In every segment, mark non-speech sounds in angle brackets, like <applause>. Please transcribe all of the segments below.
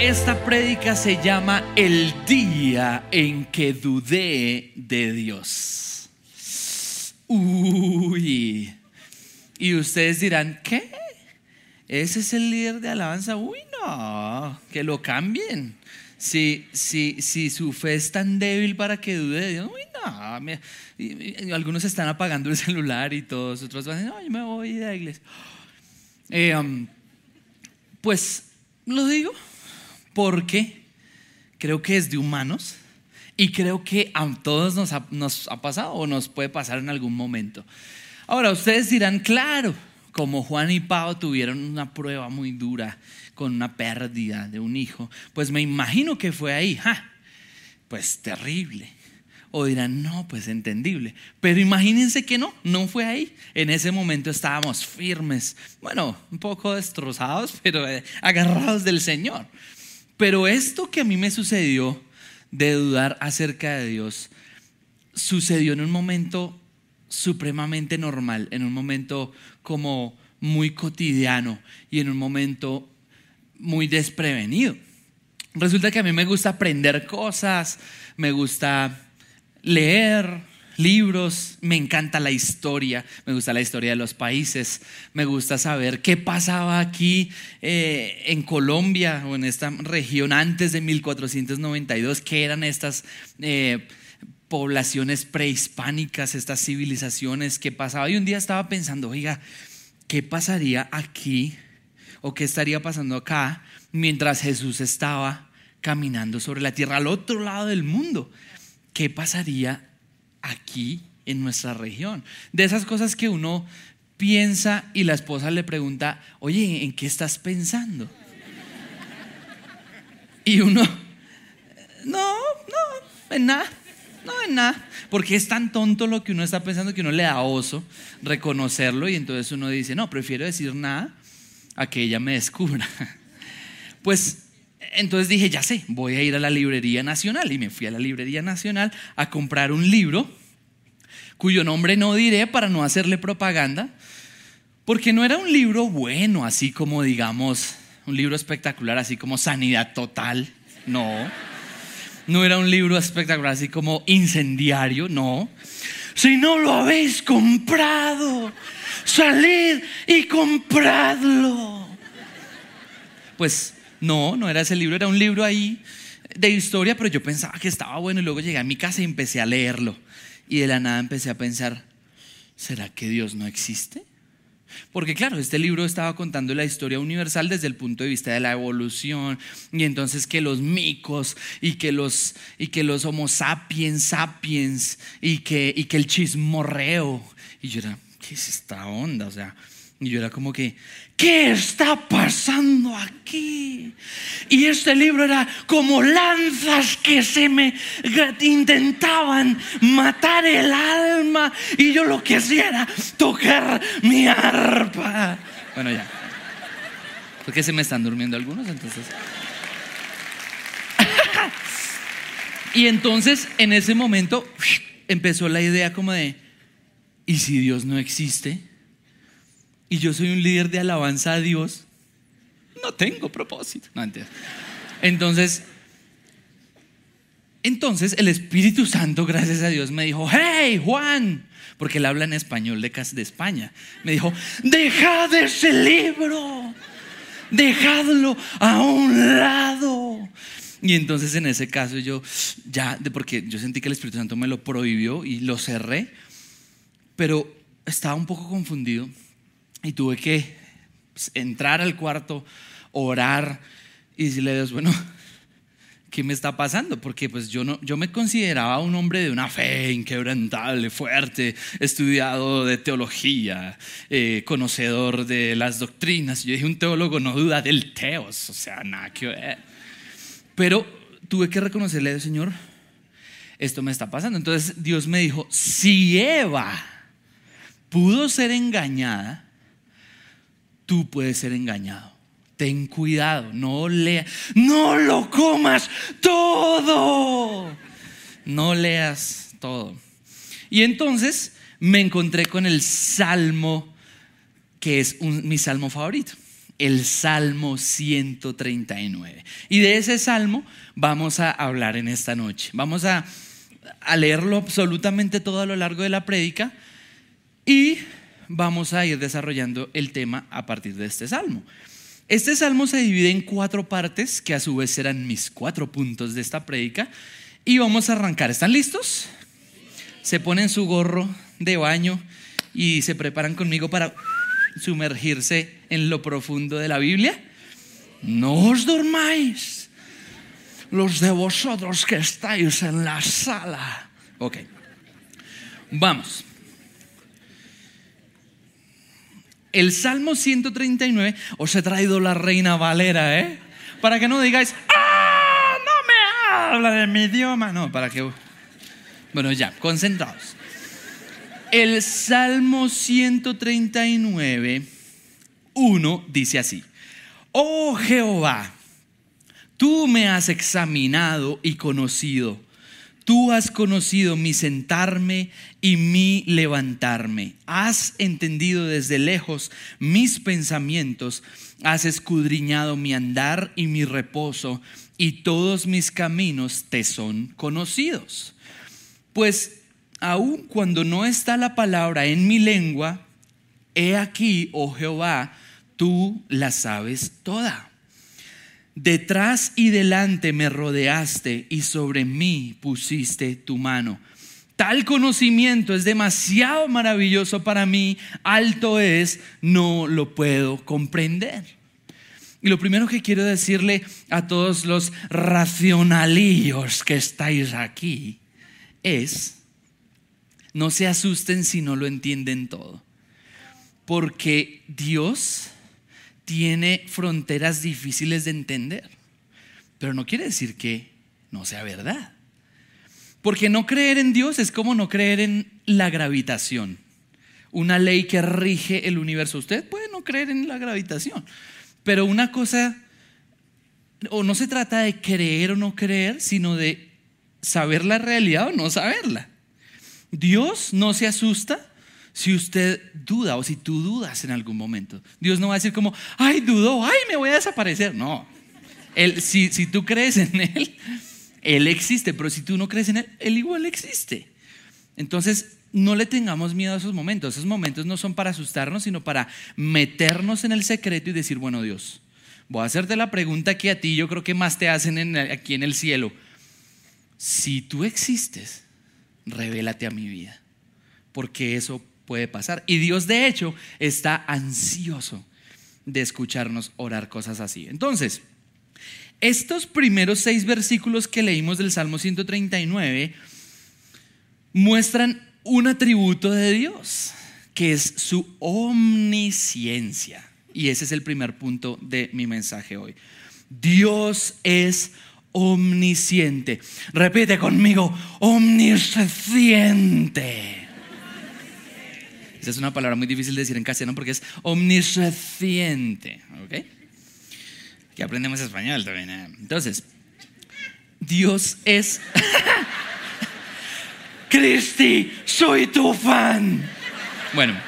esta prédica se llama El día en que dudé de Dios. Uy. Y ustedes dirán, ¿qué? ¿Ese es el líder de alabanza? Uy, no, que lo cambien. Si, si, si su fe es tan débil para que dude de Dios, uy, no. algunos están apagando el celular y todos, otros van no, yo me voy de la iglesia. Eh, um, pues lo digo porque creo que es de humanos y creo que a todos nos ha, nos ha pasado o nos puede pasar en algún momento. Ahora, ustedes dirán, claro, como Juan y Pau tuvieron una prueba muy dura con una pérdida de un hijo, pues me imagino que fue ahí, pues terrible. O dirán, no, pues entendible. Pero imagínense que no, no fue ahí. En ese momento estábamos firmes, bueno, un poco destrozados, <laughs> pero eh, agarrados del Señor. Pero esto que a mí me sucedió de dudar acerca de Dios, sucedió en un momento supremamente normal, en un momento como muy cotidiano y en un momento muy desprevenido. Resulta que a mí me gusta aprender cosas, me gusta leer libros, me encanta la historia, me gusta la historia de los países, me gusta saber qué pasaba aquí eh, en Colombia o en esta región antes de 1492, qué eran estas eh, poblaciones prehispánicas, estas civilizaciones, qué pasaba. Y un día estaba pensando, oiga, ¿qué pasaría aquí o qué estaría pasando acá mientras Jesús estaba caminando sobre la tierra al otro lado del mundo? ¿qué pasaría aquí en nuestra región? De esas cosas que uno piensa y la esposa le pregunta, oye, ¿en qué estás pensando? Y uno, no, no, en nada, no, en nada. Porque es tan tonto lo que uno está pensando que uno le da oso reconocerlo y entonces uno dice, no, prefiero decir nada a que ella me descubra. Pues entonces dije, ya sé, voy a ir a la Librería Nacional y me fui a la Librería Nacional a comprar un libro cuyo nombre no diré para no hacerle propaganda, porque no era un libro bueno, así como digamos, un libro espectacular, así como Sanidad Total, no. No era un libro espectacular, así como incendiario, no. Si no lo habéis comprado, salid y compradlo. Pues no, no era ese libro, era un libro ahí de historia, pero yo pensaba que estaba bueno y luego llegué a mi casa y empecé a leerlo. Y de la nada empecé a pensar, ¿será que Dios no existe? Porque claro, este libro estaba contando la historia universal desde el punto de vista de la evolución y entonces que los micos y que los y que los homo sapiens sapiens y que y que el chismorreo y yo era, ¿qué es esta onda? O sea, y yo era como que, ¿qué está pasando aquí? Y este libro era como lanzas que se me intentaban matar el alma y yo lo que hacía era tocar mi arpa. Bueno, ya. Porque se me están durmiendo algunos, entonces. <laughs> y entonces, en ese momento, empezó la idea como de, ¿y si Dios no existe? Y yo soy un líder de alabanza a Dios, no tengo propósito. entonces, entonces el Espíritu Santo, gracias a Dios, me dijo, hey Juan, porque él habla en español de, de España, me dijo, dejad ese libro, dejadlo a un lado. Y entonces en ese caso yo ya, porque yo sentí que el Espíritu Santo me lo prohibió y lo cerré, pero estaba un poco confundido y tuve que entrar al cuarto, orar y decirle a Dios, bueno, ¿qué me está pasando? Porque pues yo, no, yo me consideraba un hombre de una fe inquebrantable, fuerte, estudiado de teología, eh, conocedor de las doctrinas. Yo dije, un teólogo no duda del teos, o sea, nada que ver. Pero tuve que reconocerle Señor, esto me está pasando. Entonces Dios me dijo, si Eva pudo ser engañada, tú puedes ser engañado. Ten cuidado, no leas, no lo comas todo. No leas todo. Y entonces me encontré con el salmo que es mi salmo favorito. el Salmo 139. Y de ese salmo vamos a hablar en esta noche. Vamos a, leerlo absolutamente todo a lo largo de la prédica y vamos a ir desarrollando el tema a partir de este salmo. Este salmo se divide en cuatro partes, que a su vez serán mis cuatro puntos de esta prédica, y vamos a arrancar. ¿Están listos? Se ponen su gorro de baño y se preparan conmigo para sumergirse en lo profundo de la Biblia. No os dormáis, los de vosotros que estáis en la sala. Ok, vamos. El Salmo 139 os he traído la Reina Valera, ¿eh? Para que no digáis, ¡ah! No me habla de mi idioma. No, para que. Bueno, ya, concentrados. El Salmo 139, 1 dice así: Oh Jehová, tú me has examinado y conocido. Tú has conocido mi sentarme y mi levantarme. Has entendido desde lejos mis pensamientos. Has escudriñado mi andar y mi reposo, y todos mis caminos te son conocidos. Pues aun cuando no está la palabra en mi lengua, he aquí, oh Jehová, tú la sabes toda. Detrás y delante me rodeaste y sobre mí pusiste tu mano. Tal conocimiento es demasiado maravilloso para mí, alto es, no lo puedo comprender. Y lo primero que quiero decirle a todos los racionalillos que estáis aquí es, no se asusten si no lo entienden todo, porque Dios tiene fronteras difíciles de entender, pero no quiere decir que no sea verdad. Porque no creer en Dios es como no creer en la gravitación, una ley que rige el universo. Usted puede no creer en la gravitación, pero una cosa, o no se trata de creer o no creer, sino de saber la realidad o no saberla. Dios no se asusta si usted duda o si tú dudas en algún momento. Dios no va a decir como, ay, dudó, ay, me voy a desaparecer. No. Él, si, si tú crees en Él, Él existe, pero si tú no crees en Él, Él igual existe. Entonces, no le tengamos miedo a esos momentos. Esos momentos no son para asustarnos, sino para meternos en el secreto y decir, bueno, Dios, voy a hacerte la pregunta que a ti yo creo que más te hacen aquí en el cielo. Si tú existes, revélate a mi vida, porque eso puede pasar. Y Dios de hecho está ansioso de escucharnos orar cosas así. Entonces, estos primeros seis versículos que leímos del Salmo 139 muestran un atributo de Dios, que es su omnisciencia. Y ese es el primer punto de mi mensaje hoy. Dios es omnisciente. Repite conmigo, omnisciente. Esa es una palabra muy difícil de decir en castellano porque es omnisciente. ¿Ok? Que aprendemos español también. ¿eh? Entonces, Dios es. <laughs> Cristi, soy tu fan. Bueno,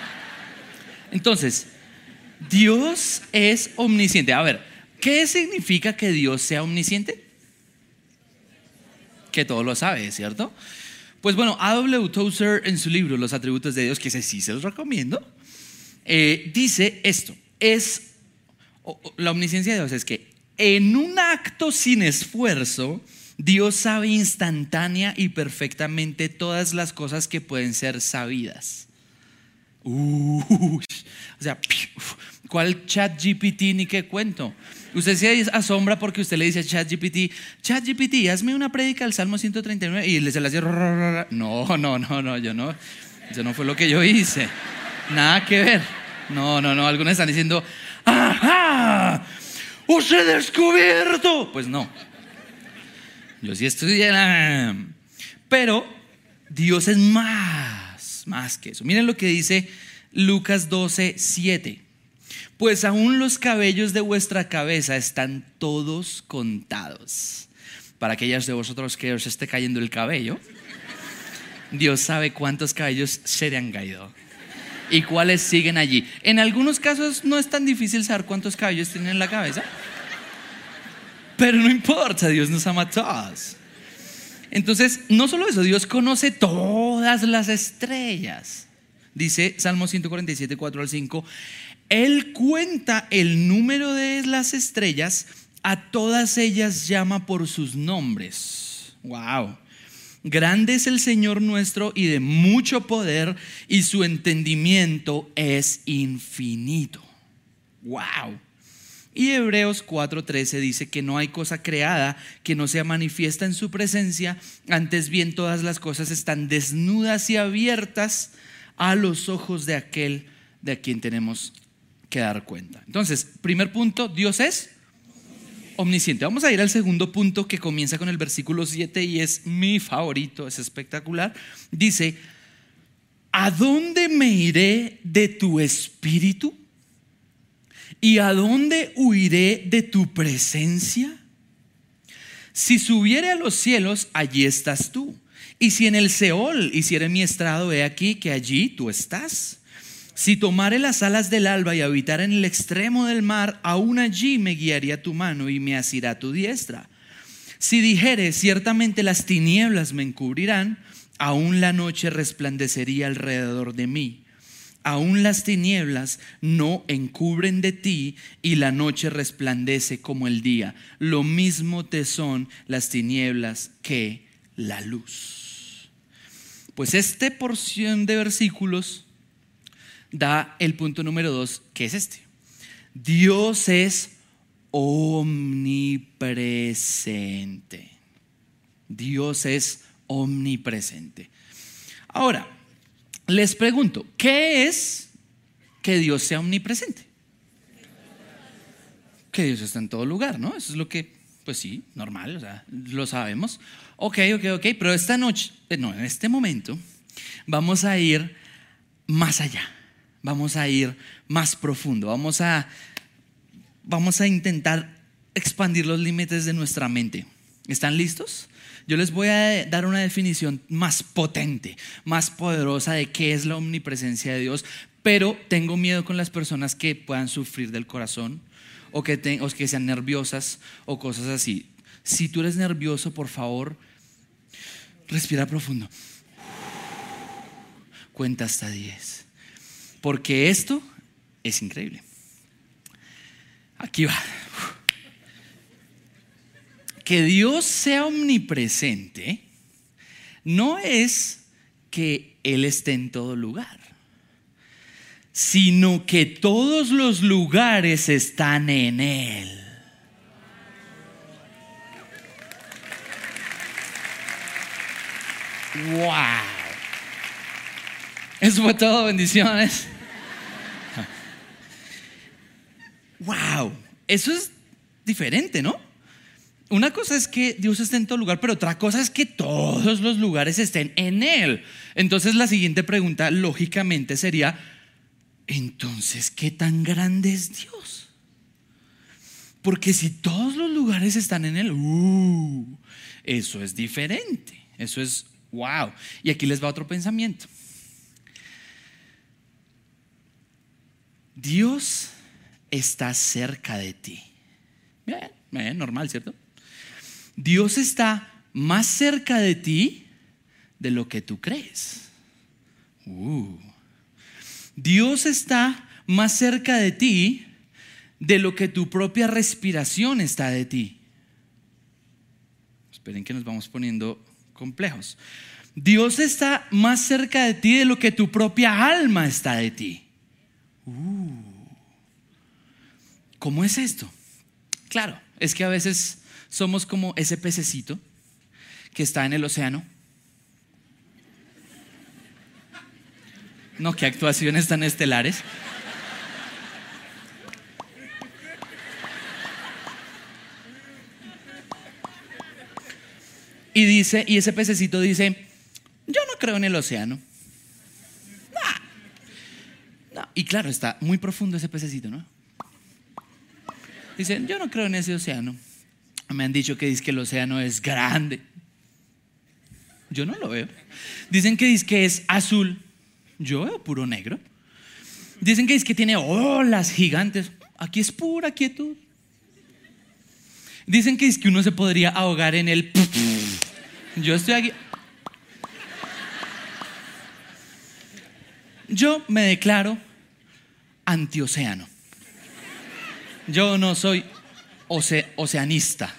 entonces, Dios es omnisciente. A ver, ¿qué significa que Dios sea omnisciente? Que todo lo sabe, ¿cierto? Pues bueno, A.W. Tozer en su libro Los atributos de Dios, que ese sí se los recomiendo, eh, dice esto, es, la omnisciencia de Dios es que en un acto sin esfuerzo, Dios sabe instantánea y perfectamente todas las cosas que pueden ser sabidas. o sea, <laughs> ¿cuál chat GPT ni qué cuento? Usted se asombra porque usted le dice a ChatGPT, ChatGPT, hazme una prédica del Salmo 139 y le se la hacía. No, no, no, no, yo no. Eso no fue lo que yo hice. Nada que ver. No, no, no. Algunos están diciendo, ¡ajá! ¡Os he descubierto! Pues no. Yo sí estudié Pero Dios es más, más que eso. Miren lo que dice Lucas 12, 7 pues aún los cabellos de vuestra cabeza están todos contados. Para aquellas de vosotros que os esté cayendo el cabello, Dios sabe cuántos cabellos se le han caído. y cuáles siguen allí. En algunos casos no es tan difícil saber cuántos cabellos tienen en la cabeza. Pero no importa, Dios nos ama a todos. Entonces, no solo eso, Dios conoce todas las estrellas. Dice Salmo 147, 4 al 5. Él cuenta el número de las estrellas, a todas ellas llama por sus nombres. Wow. Grande es el Señor nuestro y de mucho poder, y su entendimiento es infinito. Wow. Y Hebreos 4:13 dice que no hay cosa creada que no sea manifiesta en su presencia, antes bien todas las cosas están desnudas y abiertas a los ojos de aquel de quien tenemos que dar cuenta. Entonces, primer punto, Dios es omnisciente. Vamos a ir al segundo punto que comienza con el versículo 7 y es mi favorito, es espectacular. Dice, ¿a dónde me iré de tu espíritu? ¿Y a dónde huiré de tu presencia? Si subiere a los cielos, allí estás tú. Y si en el Seol hiciere mi estrado, he aquí que allí tú estás. Si tomare las alas del alba y habitar en el extremo del mar, aún allí me guiaría tu mano y me asirá tu diestra. Si dijere, ciertamente las tinieblas me encubrirán, aún la noche resplandecería alrededor de mí aún las tinieblas no encubren de ti y la noche resplandece como el día. Lo mismo te son las tinieblas que la luz. Pues esta porción de versículos da el punto número dos, que es este. Dios es omnipresente. Dios es omnipresente. Ahora, les pregunto, ¿qué es que Dios sea omnipresente? Que Dios está en todo lugar, ¿no? Eso es lo que, pues sí, normal, o sea, lo sabemos. Ok, ok, ok, pero esta noche, no, en este momento, vamos a ir más allá, vamos a ir más profundo, vamos a, vamos a intentar expandir los límites de nuestra mente. ¿Están listos? Yo les voy a dar una definición más potente, más poderosa de qué es la omnipresencia de Dios, pero tengo miedo con las personas que puedan sufrir del corazón o que, que sean nerviosas o cosas así. Si tú eres nervioso, por favor, respira profundo. Cuenta hasta 10. Porque esto es increíble. Aquí va que Dios sea omnipresente no es que Él esté en todo lugar, sino que todos los lugares están en Él. ¡Wow! Eso fue todo, bendiciones. ¡Wow! Eso es diferente, ¿no? Una cosa es que Dios esté en todo lugar, pero otra cosa es que todos los lugares estén en Él. Entonces la siguiente pregunta lógicamente sería, entonces, ¿qué tan grande es Dios? Porque si todos los lugares están en Él, uh, eso es diferente. Eso es wow. Y aquí les va otro pensamiento. Dios está cerca de ti. Bien, bien, normal, ¿cierto? Dios está más cerca de ti de lo que tú crees. Uh. Dios está más cerca de ti de lo que tu propia respiración está de ti. Esperen que nos vamos poniendo complejos. Dios está más cerca de ti de lo que tu propia alma está de ti. Uh. ¿Cómo es esto? Claro, es que a veces somos como ese pececito que está en el océano. No, qué actuaciones tan estelares. Y dice, y ese pececito dice, yo no creo en el océano. No. Y claro, está muy profundo ese pececito, ¿no? Dice, yo no creo en ese océano. Me han dicho que dice que el océano es grande. Yo no lo veo. Dicen que dice que es azul. Yo veo puro negro. Dicen que es que tiene olas gigantes. Aquí es pura quietud. Dicen que es que uno se podría ahogar en el... <laughs> Yo estoy aquí... Yo me declaro antioceano. Yo no soy oceanista,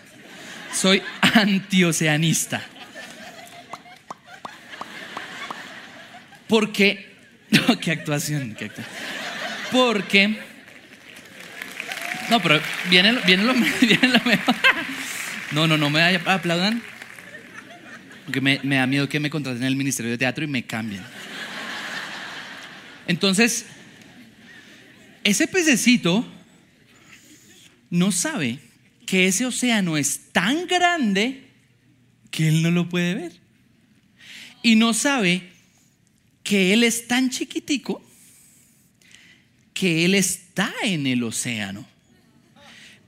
soy antioceanista. Porque, <laughs> no, qué actuación, qué actuación. Porque, no, pero viene, viene, lo, <laughs> viene lo mejor. No, no, no me aplaudan. Porque me, da miedo que me contraten en el Ministerio de Teatro y me cambien. Entonces, ese pececito no sabe que ese océano es tan grande que él no lo puede ver. Y no sabe que él es tan chiquitico que él está en el océano.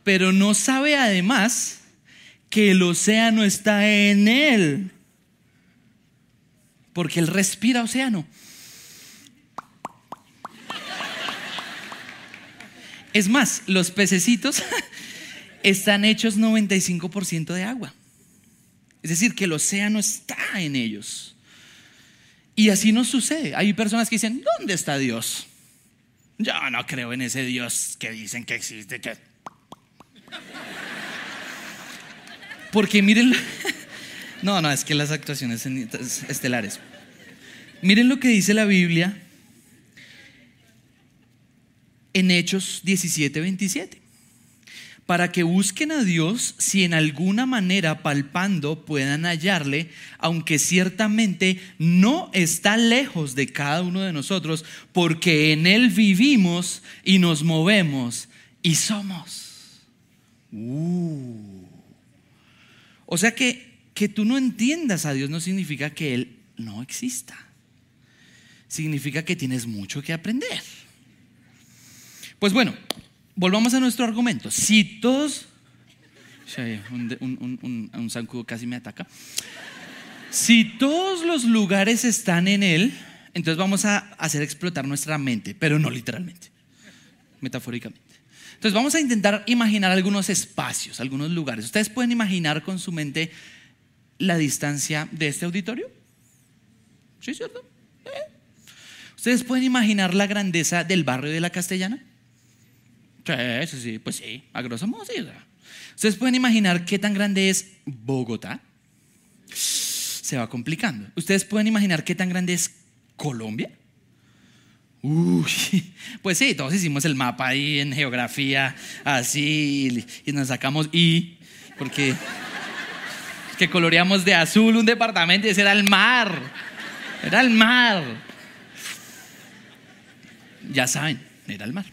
Pero no sabe además que el océano está en él. Porque él respira océano. Es más, los pececitos <laughs> están hechos 95% de agua. Es decir, que el océano está en ellos. Y así nos sucede. Hay personas que dicen, ¿dónde está Dios? Yo no creo en ese Dios que dicen que existe. Porque miren, <laughs> no, no, es que las actuaciones estelares. Miren lo que dice la Biblia en Hechos 17, 27. Para que busquen a Dios si en alguna manera palpando puedan hallarle, aunque ciertamente no está lejos de cada uno de nosotros, porque en Él vivimos y nos movemos y somos. Uh. O sea que, que tú no entiendas a Dios no significa que Él no exista. Significa que tienes mucho que aprender. Pues bueno, volvamos a nuestro argumento. Si todos... Un, zancudo casi me ataca. Si todos los lugares están en él, entonces vamos a hacer explotar nuestra mente, pero no literalmente, metafóricamente. Entonces vamos a intentar imaginar algunos espacios, algunos lugares. ¿Ustedes pueden imaginar con su mente la distancia de este auditorio? ¿Sí, cierto? ¿Eh? ¿Ustedes pueden imaginar la grandeza del barrio de la Castellana? Sí, sí, pues sí, a grosso modo sí. Ustedes pueden imaginar qué tan grande es Bogotá. Se va complicando. Ustedes pueden imaginar qué tan grande es Colombia. Uy, <laughs> pues sí, todos hicimos el mapa ahí en geografía, así, y nos sacamos I, porque que coloreamos de azul un departamento y ese era el mar. Era el mar. Ya saben, era el mar.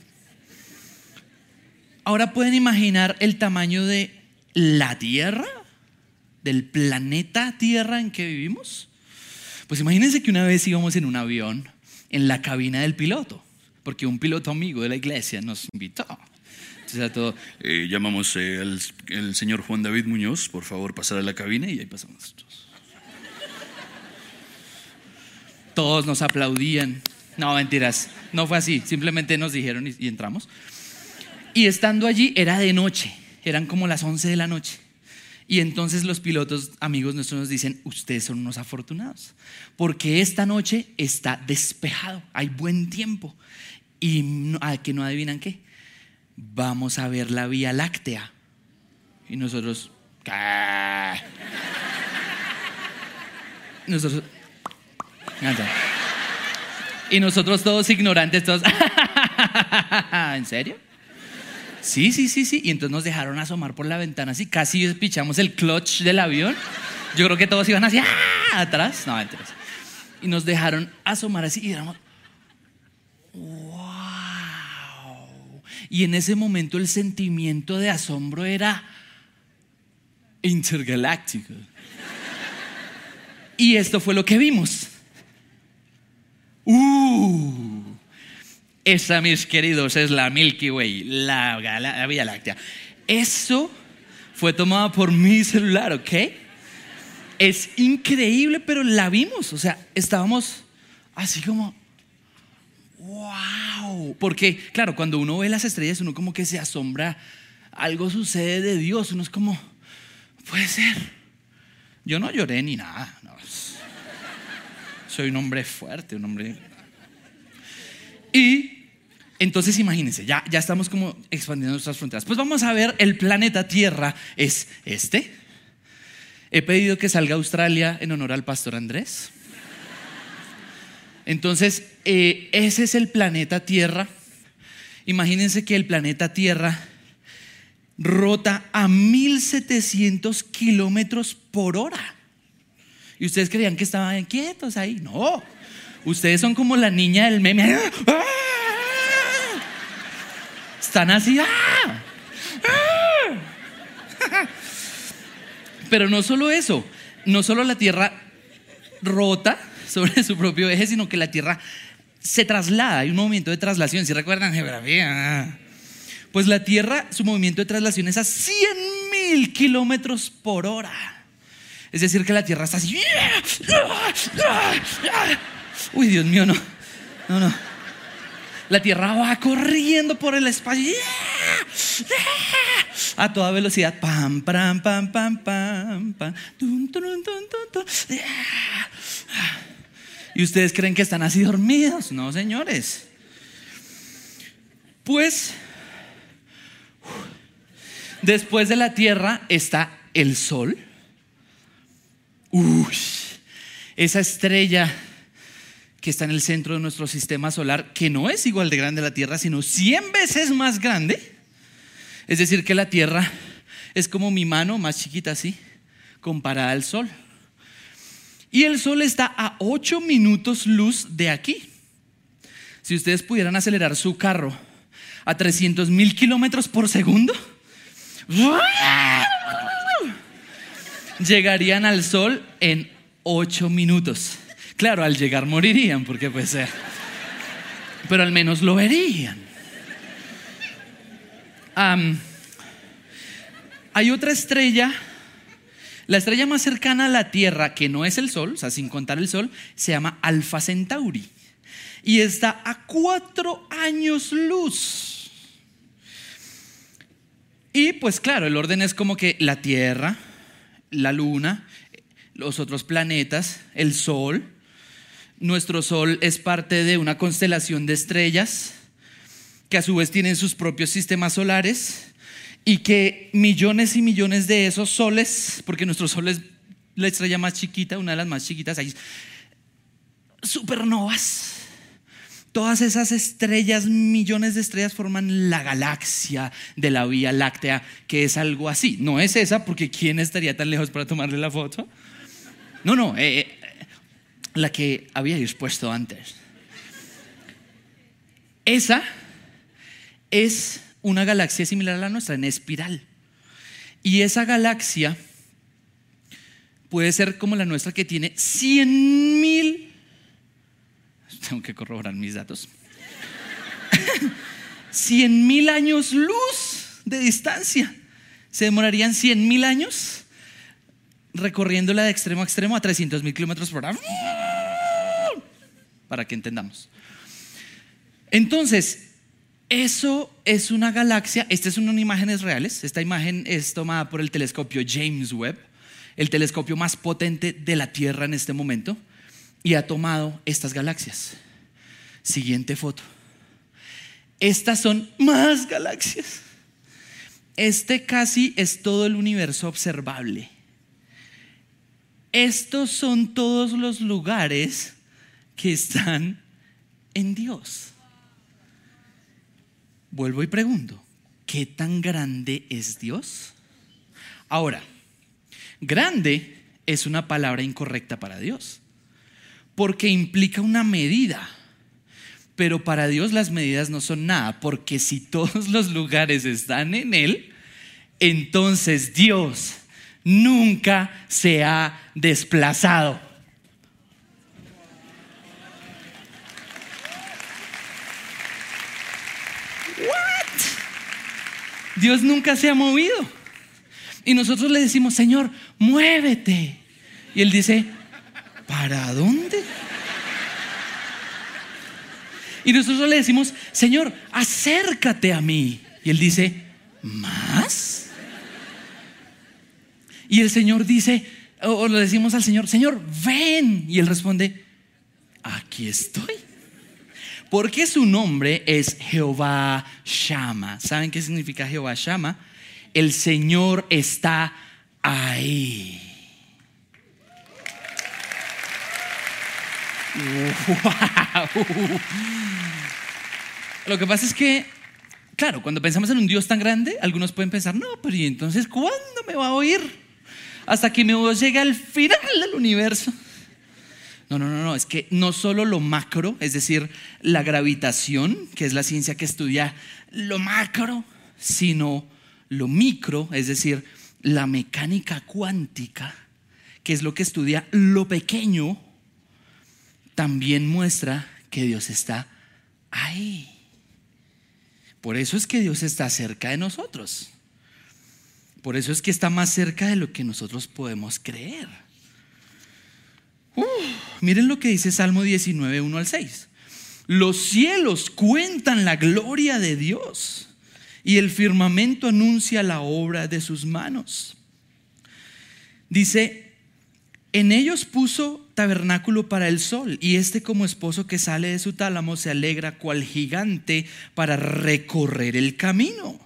Ahora pueden imaginar el tamaño de la Tierra, del planeta Tierra en que vivimos. Pues imagínense que una vez íbamos en un avión en la cabina del piloto, porque un piloto amigo de la iglesia nos invitó. Entonces todo, eh, llamamos al el señor Juan David Muñoz, por favor pasar a la cabina y ahí pasamos todos. Todos nos aplaudían. No, mentiras, no fue así, simplemente nos dijeron y entramos. Y estando allí era de noche, eran como las 11 de la noche. Y entonces los pilotos, amigos nuestros, nos dicen, ustedes son unos afortunados, porque esta noche está despejado, hay buen tiempo. Y a que no adivinan qué, vamos a ver la Vía Láctea. Y nosotros, ¿qué? Nosotros, y nosotros todos ignorantes, todos, <laughs> ¿en serio? Sí, sí, sí, sí. Y entonces nos dejaron asomar por la ventana así, casi pichamos el clutch del avión. Yo creo que todos iban así, ¡ah! atrás. No, atrás. Y nos dejaron asomar así y éramos, ¡wow! Y en ese momento el sentimiento de asombro era intergaláctico. Y esto fue lo que vimos. ¡Uh! Esa, mis queridos, es la Milky Way, la, Vía Láctea. Eso fue tomado por mi celular, ¿ok? Es increíble, pero la vimos. O sea, estábamos así como, wow. porque, claro, cuando uno ve las estrellas, uno como que se asombra, algo sucede de Dios, uno es como, puede ser. Yo no lloré ni nada, soy un hombre fuerte, un hombre... Y entonces imagínense, ya, ya estamos como expandiendo nuestras fronteras. Pues vamos a ver, el planeta Tierra es este. He pedido que salga Australia en honor al pastor Andrés. Entonces, eh, ese es el planeta Tierra. Imagínense que el planeta Tierra rota a 1700 kilómetros por hora. Y ustedes creían que estaban quietos ahí. No, ustedes son como la niña del meme. Están así. ¡ah! ¡Ah! Pero no solo eso, no solo la Tierra rota, sobre su propio eje, sino que la Tierra se traslada, hay un movimiento de traslación, si recuerdan geografía. Pues la Tierra, su movimiento de traslación es a 100 mil kilómetros por hora. Es decir, que la Tierra está así. Uy, Dios mío, no. No, no. La Tierra va corriendo por el espacio a toda velocidad. Pam. ¿Y ustedes creen que están así dormidos? No, señores. Pues, después de la Tierra está el Sol. Uy, esa estrella que está en el centro de nuestro sistema solar, que no es igual de grande a la Tierra, sino 100 veces más grande. Es decir, que la Tierra es como mi mano más chiquita así, comparada al Sol. Y el sol está a 8 minutos luz de aquí. Si ustedes pudieran acelerar su carro a 300 mil kilómetros por segundo, llegarían al sol en 8 minutos. Claro, al llegar morirían, porque puede ser. Pero al menos lo verían. hay otra estrella la estrella más cercana a la Tierra, que no es el Sol, o sea, sin contar el Sol, se llama Alfa Centauri. Y está a cuatro años luz. Y pues claro, el orden es como que la Tierra, la Luna, los otros planetas, el Sol. Nuestro Sol es parte de una constelación de estrellas que a su vez tienen sus propios sistemas solares y que millones y millones de esos soles, porque nuestro sol es la estrella más chiquita, una de las más chiquitas, hay supernovas. Todas esas estrellas, millones de estrellas forman la galaxia de la Vía Láctea, que es algo así. No es esa, porque ¿quién estaría tan lejos para tomarle la foto? No, no, eh, eh, la que había expuesto antes. Esa es una galaxia similar a la nuestra, en espiral. Y esa galaxia puede ser como la nuestra que tiene 100 mil, <laughs> tengo que corroborar mis datos, <laughs> 100 mil años luz de distancia. Se demorarían 100 mil años recorriéndola de extremo a extremo a 300 mil kilómetros por hora. Para que entendamos. Entonces, eso es una galaxia, estas son imágenes reales, esta imagen es tomada por el telescopio James Webb, el telescopio más potente de la Tierra en este momento, y ha tomado estas galaxias. Siguiente foto. Estas son más galaxias. Este casi es todo el universo observable. Estos son todos los lugares que están en Dios. Vuelvo y pregunto, ¿qué tan grande es Dios? Ahora, grande es una palabra incorrecta para Dios, porque implica una medida. Pero para Dios las medidas no son nada, porque si todos <laughs> los lugares están en Él, entonces Dios nunca se ha desplazado. Dios nunca se ha movido. Y nosotros le decimos, Señor, muévete. Y Él dice, ¿para dónde? Y nosotros le decimos, Señor, acércate a mí. Y Él dice, ¿más? Y el Señor dice, o le decimos al Señor, Señor, ven. Y Él responde, aquí estoy. Porque su nombre es Jehová Shama. ¿Saben qué significa Jehová Shama? El Señor está ahí. Lo que pasa es que, claro, cuando pensamos en un Dios tan grande, algunos pueden pensar, no, pero ¿y entonces cuándo me va a oír? Hasta que me llegue al final del universo. No, no, no, no, es que no solo lo macro, es decir, la gravitación, que es la ciencia que estudia lo macro, sino lo micro, es decir, la mecánica cuántica, que es lo que estudia lo pequeño, también muestra que Dios está ahí. Por eso es que Dios está cerca de nosotros. Por eso es que está más cerca de lo que nosotros podemos creer. Miren lo que dice Salmo 19, 1 al 6. Los cielos cuentan la gloria de Dios y el firmamento anuncia la obra de sus manos. Dice, en ellos puso tabernáculo para el sol, y este como esposo que sale de su tálamo se alegra cual gigante para recorrer el camino.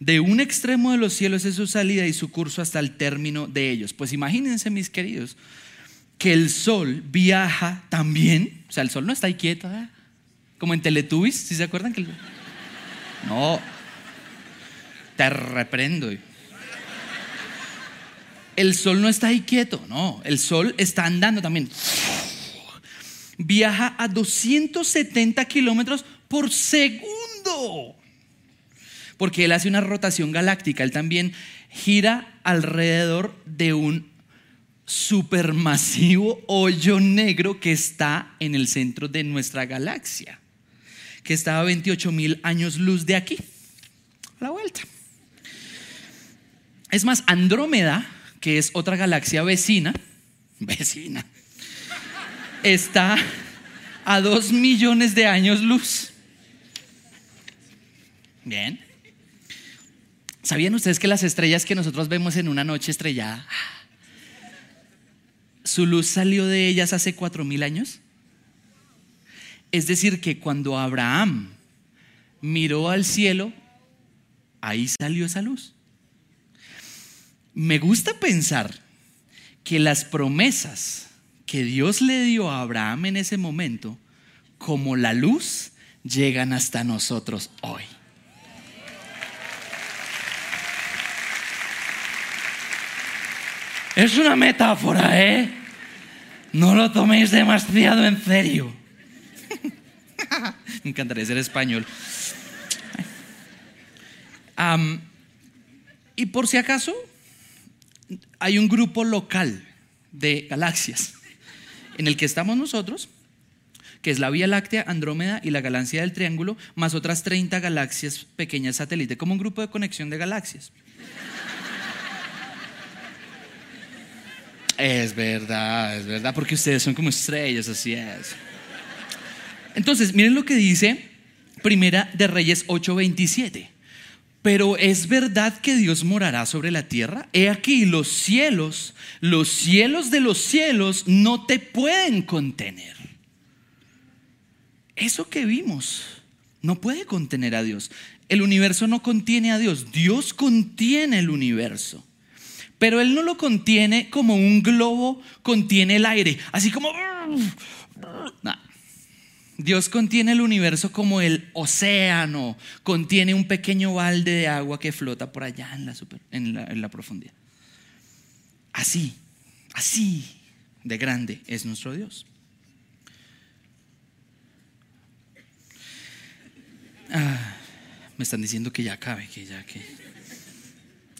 De un extremo de los cielos es su salida y su curso hasta el término de ellos. Pues imagínense, mis queridos, que el sol viaja también, o sea, el sol no está ahí quieto, ¿eh? como en Teletubbies, si se acuerdan que No, te reprendo el sol no está ahí quieto, no, el sol está andando también. Viaja a 270 kilómetros por segundo. Porque él hace una rotación galáctica, él también gira alrededor de un supermasivo hoyo negro que está en el centro de nuestra galaxia, que está a 28 mil años luz de aquí, a la vuelta. Es más, Andrómeda que es otra galaxia vecina, <laughs> vecina, está a dos millones de años luz. Bien. ¿Sabían ustedes que las estrellas que nosotros vemos en una noche estrellada, su luz salió de ellas hace cuatro mil años? Es decir, que cuando Abraham miró al cielo, ahí salió esa luz. Me gusta pensar que las promesas que Dios le dio a Abraham en ese momento, como la luz, llegan hasta nosotros hoy. Es una metáfora, ¿eh? No lo toméis demasiado en serio. <laughs> Me encantaría ser español. y por si acaso, hay un grupo local de galaxias en el que estamos nosotros, que es la Vía Láctea, Andrómeda y la galaxia del Triángulo, más otras 30 galaxias pequeñas satélites, como un grupo de conexión de galaxias. Es verdad, es verdad, porque ustedes son como estrellas, así es. Entonces, miren lo que dice Primera de Reyes 8:27. Pero es verdad que Dios morará sobre la tierra. He aquí los cielos, los cielos de los cielos no te pueden contener. Eso que vimos no puede contener a Dios. El universo no contiene a Dios. Dios contiene el universo. Pero Él no lo contiene como un globo contiene el aire. Así como... Dios contiene el universo como el océano, contiene un pequeño balde de agua que flota por allá en la, en la, profundidad. Así, así de grande es nuestro Dios. Ah, me están diciendo que ya acabe, que ya que.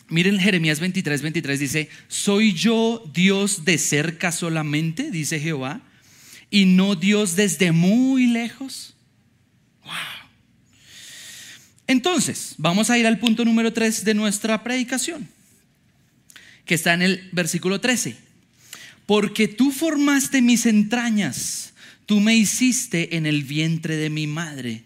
Miren Jeremías 23, 23 dice, ¿soy yo Dios de cerca solamente? Dice Jehová y no Dios desde muy lejos? Wow. Entonces, vamos a ir al punto número 3 de nuestra predicación, que está en el versículo 13. Porque tú formaste mis entrañas, Tú me hiciste en el vientre de mi madre.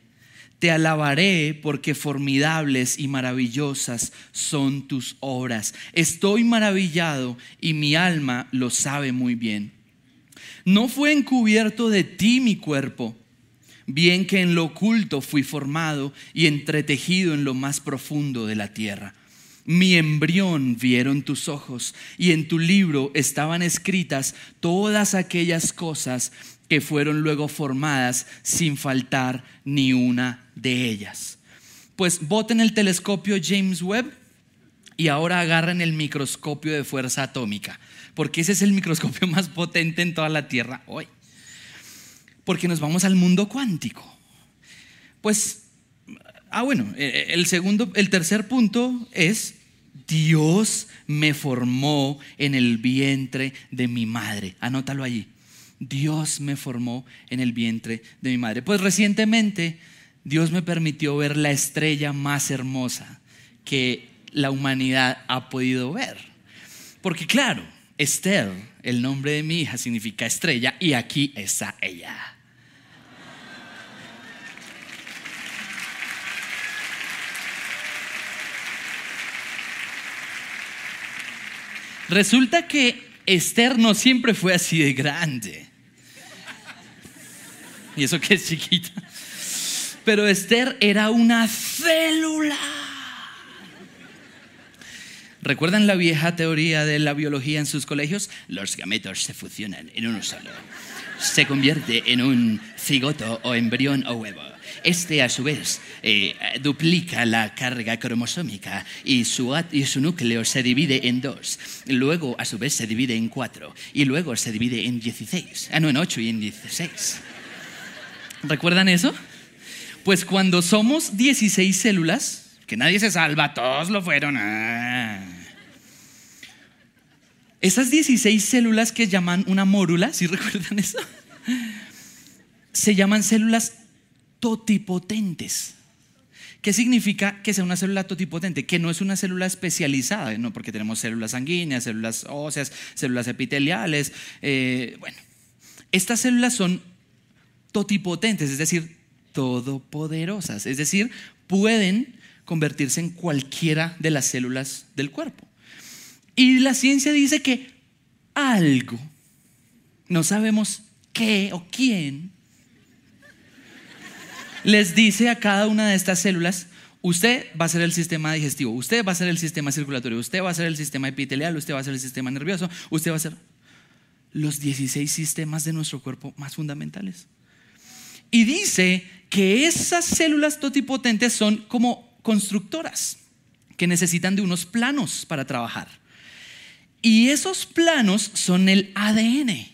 Te alabaré porque formidables y maravillosas son tus obras. Estoy maravillado y mi alma lo sabe muy bien. No fue encubierto de ti mi cuerpo, bien que en lo oculto fui formado y entretejido en lo más profundo de la tierra. Mi embrión vieron tus ojos y en tu libro estaban escritas todas aquellas cosas que fueron luego formadas sin faltar ni una de ellas. Pues boten el telescopio James Webb y ahora agarren el microscopio de fuerza atómica, porque ese es el microscopio <laughs> más potente en toda la Tierra hoy. Porque nos vamos al mundo cuántico. Pues, ah, bueno, eh, el segundo, el tercer punto es Dios me formó en el vientre de mi madre. Anótalo allí. Dios me formó en el vientre de mi madre. Pues recientemente Dios me permitió ver la estrella más hermosa que la humanidad ha podido ver. Porque claro, Esther, el nombre de mi hija significa estrella y aquí está ella. Resulta que Esther no siempre fue así de grande. <laughs> Y eso que es chiquita. Pero Esther era una célula. ¿Recuerdan la vieja teoría de la biología en sus colegios? Los gametos se fusionan en uno solo. Se convierte en un cigoto o embrión o huevo. Este, a su vez, eh, duplica la carga cromosómica y su, y su núcleo se divide en dos. Luego, a su vez, se divide en cuatro. Y luego se divide en dieciséis. Ah, no, en ocho y en dieciséis. ¿Recuerdan eso? Pues cuando somos 16 células, que nadie se salva, todos lo fueron. Ah. Esas 16 células que llaman una mórula, ¿sí recuerdan eso? Se llaman células totipotentes. ¿Qué significa que sea una célula totipotente? Que no es una célula especializada, ¿no? porque tenemos células sanguíneas, células óseas, células epiteliales. Eh, bueno, estas células son totipotentes, es decir, todopoderosas, es decir, pueden convertirse en cualquiera de las células del cuerpo. Y la ciencia dice que algo, no sabemos qué o quién, les dice a cada una de estas células, usted va a ser el sistema digestivo, usted va a ser el sistema circulatorio, usted va a ser el sistema epitelial, usted va a ser el sistema nervioso, usted va a ser los 16 sistemas de nuestro cuerpo más fundamentales. Y dice que esas células totipotentes son como constructoras que necesitan de unos planos para trabajar. Y esos planos son el ADN.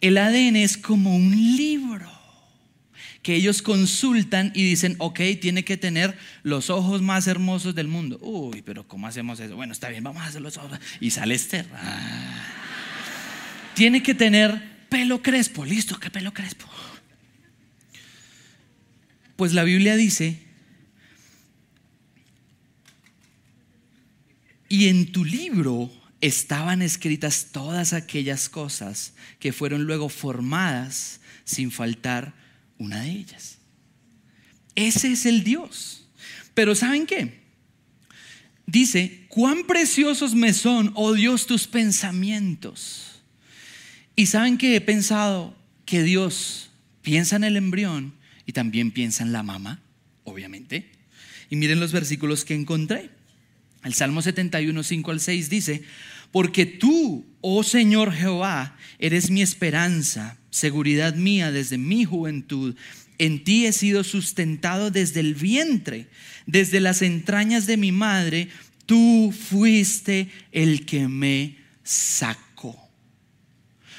El ADN es como un libro que ellos consultan y dicen, ok, tiene que tener los ojos más hermosos del mundo. Uy, pero ¿cómo hacemos eso? Bueno, está bien, vamos a hacer los ojos. Y sale Esther. Ah. Tiene que tener pelo crespo. Listo, ¿qué pelo crespo? Pues la Biblia dice, y en tu libro estaban escritas todas aquellas cosas que fueron luego formadas sin faltar una de ellas. Ese es el Dios. Pero ¿saben qué? Dice, cuán preciosos me son, oh Dios, tus pensamientos. Y saben que he pensado que Dios piensa en el embrión y también piensa en la mamá, obviamente. Y miren los versículos que encontré. El Salmo 71, 5 al 6 dice, porque tú, oh Señor Jehová, eres mi esperanza, seguridad mía desde mi juventud. En ti he sido sustentado desde el vientre, desde las entrañas de mi madre. Tú fuiste el que me sacó.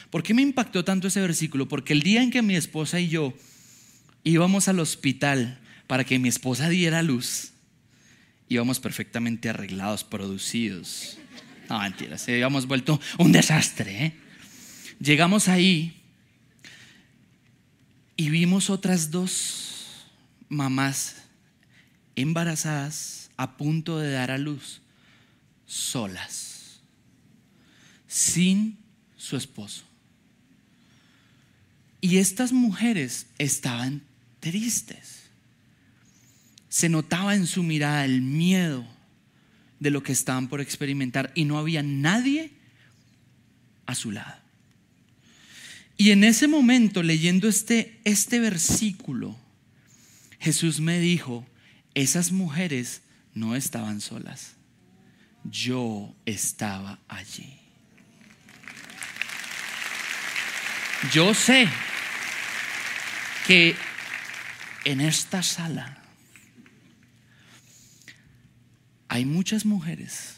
¿Por qué me impactó tanto ese versículo? Porque el día en que mi esposa y yo íbamos al hospital para que mi esposa diera luz, íbamos perfectamente arreglados, producidos. No, mentiras, habíamos vuelto un desastre. ¿eh? Llegamos ahí y vimos otras dos mamás embarazadas a punto de dar a luz, solas, sin su esposo. Y estas mujeres estaban tristes. Se notaba en su mirada el miedo de lo que estaban por experimentar y no había nadie a su lado. Y en ese momento, leyendo este, este versículo, Jesús me dijo, esas mujeres no estaban solas, yo estaba allí. Yo sé que en esta sala hay muchas mujeres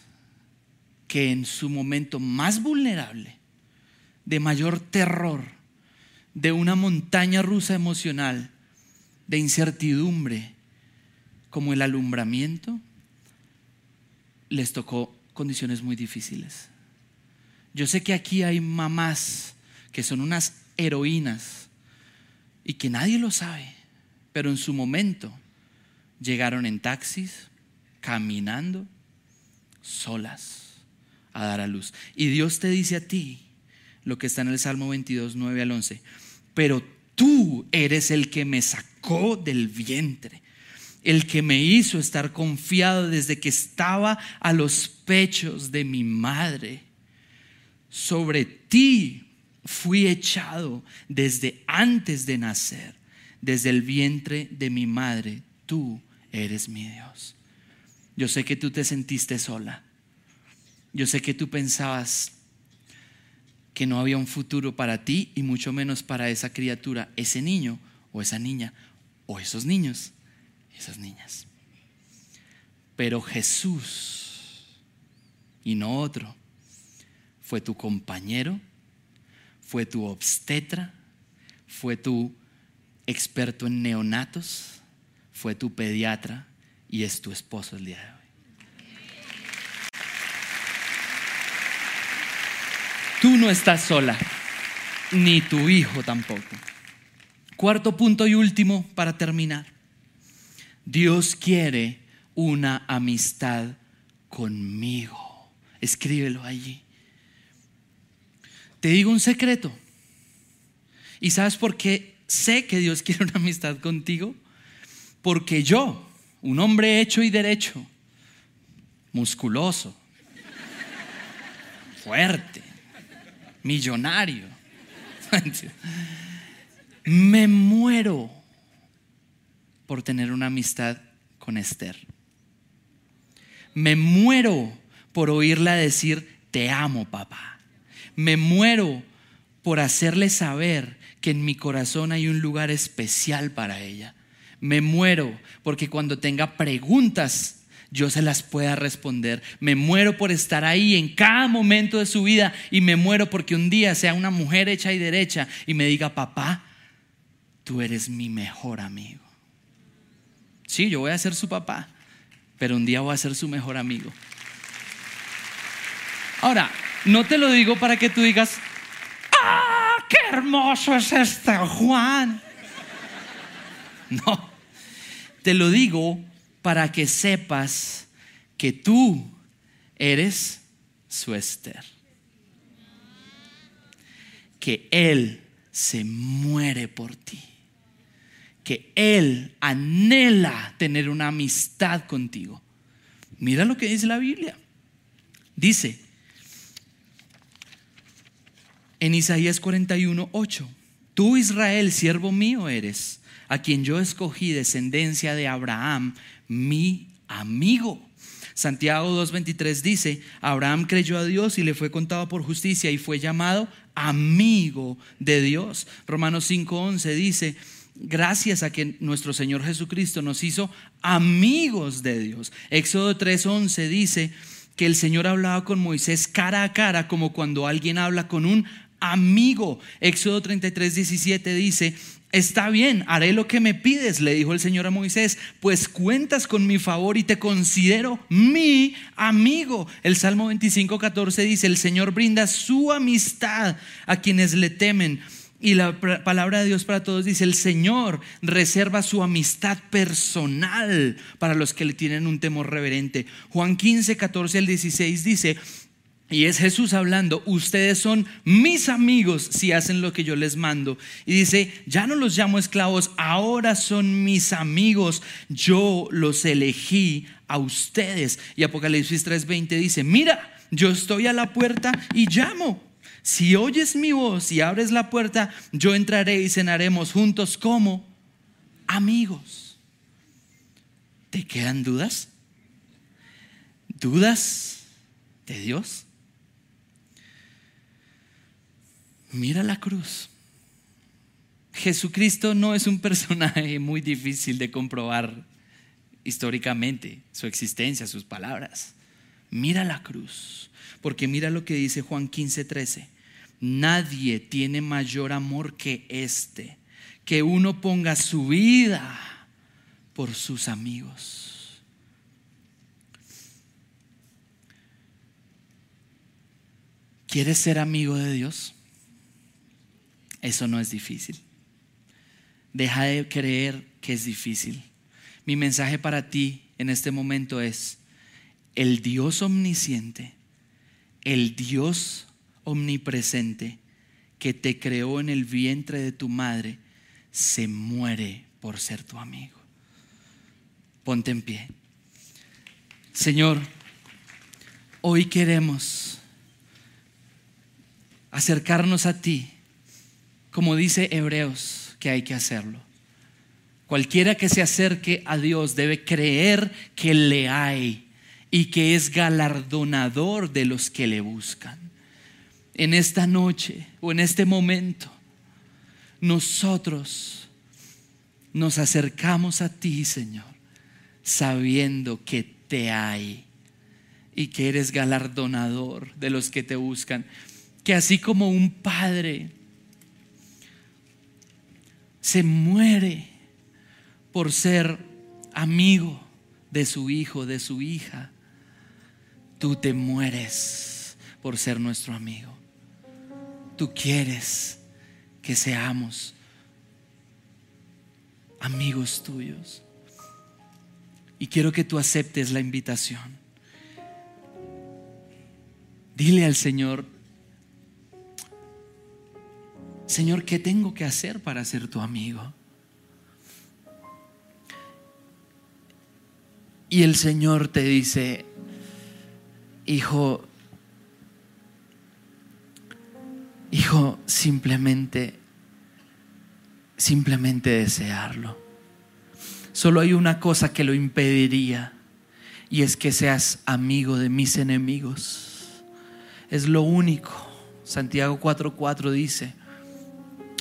que en su momento más vulnerable, de mayor terror, de una montaña rusa emocional, de incertidumbre, como el alumbramiento, les tocó condiciones muy difíciles. Yo sé que aquí hay mamás que son unas heroínas y que nadie lo sabe, pero en su momento llegaron en taxis, caminando, solas a dar a luz. Y Dios te dice a ti lo que está en el Salmo 22, 9 al 11, pero tú eres el que me sacó del vientre el que me hizo estar confiado desde que estaba a los pechos de mi madre. Sobre ti fui echado desde antes de nacer, desde el vientre de mi madre. Tú eres mi Dios. Yo sé que tú te sentiste sola. Yo sé que tú pensabas que no había un futuro para ti y mucho menos para esa criatura, ese niño o esa niña o esos niños, esas niñas. Pero Jesús y no otro fue tu compañero, fue tu obstetra, fue tu experto en neonatos, fue tu pediatra y es tu esposo el día de hoy. Tú no estás sola, ni tu hijo tampoco. Cuarto punto y último para terminar. Dios quiere una amistad conmigo. Escríbelo allí. Te digo un secreto. ¿Y sabes por qué sé que Dios <laughs> quiere una amistad contigo? Porque yo, un hombre hecho y derecho, musculoso, fuerte, millonario, <laughs> me muero por tener una amistad con Esther. Me muero por oírla decir, te amo, papá. Me muero por hacerle saber que en mi corazón hay un lugar especial para ella. Me muero porque cuando tenga preguntas yo se las pueda responder. Me muero por estar ahí en cada momento de su vida y me muero porque un día sea una mujer hecha y derecha y me diga, papá, tú eres mi mejor amigo. Sí, yo voy a ser su papá, pero un día voy a ser su mejor amigo. Ahora, no te lo digo para que tú digas, ¡ah, qué hermoso es este Juan! No, te lo digo para que sepas que tú eres su Esther. Que Él se muere por ti. Que Él anhela tener una amistad contigo. Mira lo que dice la Biblia. Dice, en Isaías 41, 8. Tú, Israel, siervo mío eres, a quien yo escogí descendencia de Abraham, mi amigo. Santiago 2.23 dice, Abraham creyó a Dios y le fue contado por justicia y fue llamado amigo de Dios. Romanos 5.11 dice, gracias a que nuestro Señor Jesucristo nos hizo amigos de Dios. Éxodo 3.11 dice que el Señor hablaba con Moisés cara a cara como cuando alguien habla con un amigo. Éxodo 33, 17 dice, está bien, haré lo que me pides, le dijo el Señor a Moisés, pues cuentas con mi favor y te considero mi amigo. El Salmo 25, 14 dice, el Señor brinda su amistad a quienes le temen. Y la palabra de Dios para todos dice, el Señor reserva su amistad personal para los que le tienen un temor reverente. Juan 15, 14 al 16 dice, Y es Jesús hablando, ustedes son mis amigos si hacen lo que yo les mando. Y dice, ya no los llamo esclavos, ahora son mis amigos, yo los elegí a ustedes. Y Apocalipsis 3:20 dice, mira, yo estoy a la puerta y llamo. Si oyes mi voz y abres la puerta, yo entraré y cenaremos juntos como amigos. ¿Te quedan dudas? ¿Dudas de Dios? Mira la cruz. Jesucristo no es un personaje muy difícil de comprobar históricamente, su existencia, sus palabras. Mira la cruz, porque mira lo que dice Juan 15, 13. Nadie tiene mayor amor que este, que uno ponga su vida por sus amigos. ¿Quieres ser amigo de Dios? Eso no es difícil. Deja de creer que es difícil. Mi mensaje para ti en este momento es, el Dios omnisciente, el Dios omnipresente que te creó en el vientre de tu madre, se muere por ser tu amigo. Ponte en pie. Señor, hoy queremos acercarnos a ti, como dice Hebreos que hay que hacerlo. Cualquiera que se acerque a Dios debe creer que le hay y que es galardonador de los que le buscan. En esta noche o en este momento, nosotros nos acercamos a ti, Señor, sabiendo que te hay y que eres galardonador de los que te buscan. Que así como un padre se muere por ser amigo de su hijo, de su hija, Tú te mueres por ser nuestro amigo. Tú quieres que seamos amigos tuyos. Y quiero que tú aceptes la invitación. Dile al Señor, Señor, ¿qué tengo que hacer para ser tu amigo? Y el Señor te dice, hijo, hijo, simplemente, simplemente desearlo. Solo hay una cosa que lo impediría y es que seas amigo de mis enemigos. Es lo único. Santiago 4:4 dice,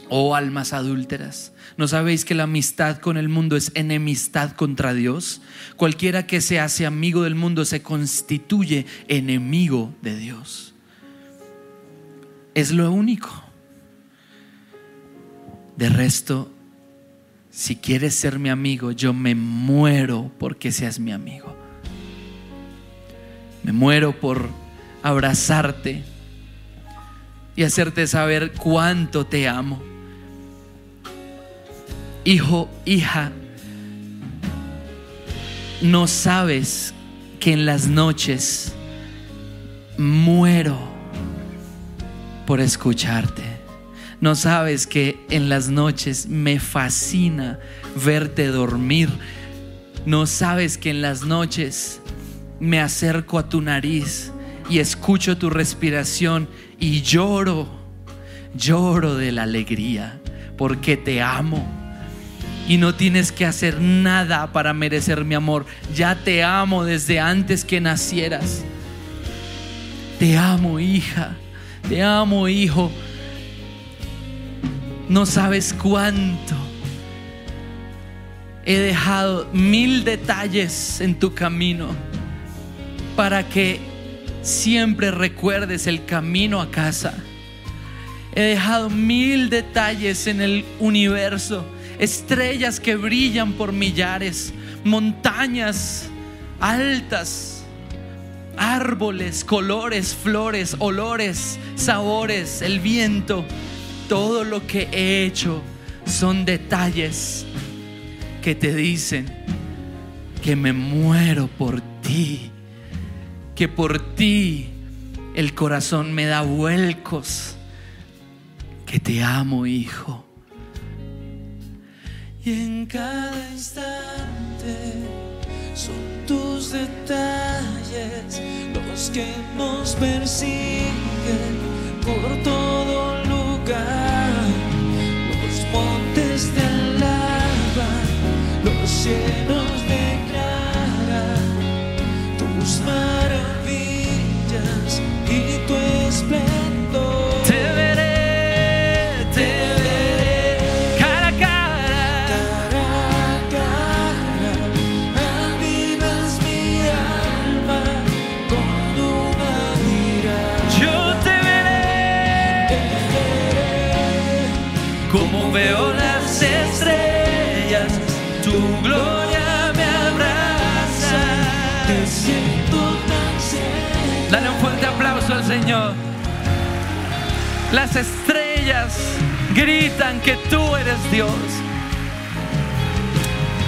oh almas adúlteras, ¿no sabéis que la amistad con el mundo es enemistad contra Dios? Cualquiera que se hace amigo del mundo se constituye enemigo de Dios. Es lo único. De resto, si quieres ser mi amigo, yo me muero porque seas mi amigo. Me muero por abrazarte y hacerte saber cuánto te amo hijo, hija, no sabes que en las noches muero por escucharte. No sabes que en las noches me fascina verte dormir. No sabes que en las noches me acerco a tu nariz y escucho tu respiración y lloro, lloro de la alegría porque te amo y no tienes que hacer nada para merecer mi amor. Ya te amo desde antes que nacieras. Te amo, hija. Te amo, hijo. No sabes cuánto. He dejado mil detalles en tu camino para que siempre recuerdes el camino a casa. He dejado mil detalles en el universo estrellas que brillan por millares, montañas altas, árboles, colores, flores, olores, sabores, el viento. Todo lo que he hecho son detalles que te dicen que me muero por ti, que por ti el corazón me da vuelcos. Que te amo, hijo. Y en cada instante son tus detalles los que nos persiguen por todo lugar. Los montes te alaban, los cielos declaran tus maravillas y tu esplendor. Señor. Las estrellas gritan que tú eres Dios.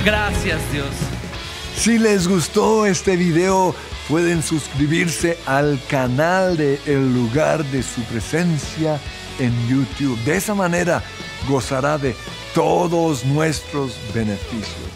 Gracias Dios. Si les gustó este video, pueden suscribirse al canal de El lugar de su presencia en YouTube. De esa manera gozará de todos nuestros beneficios.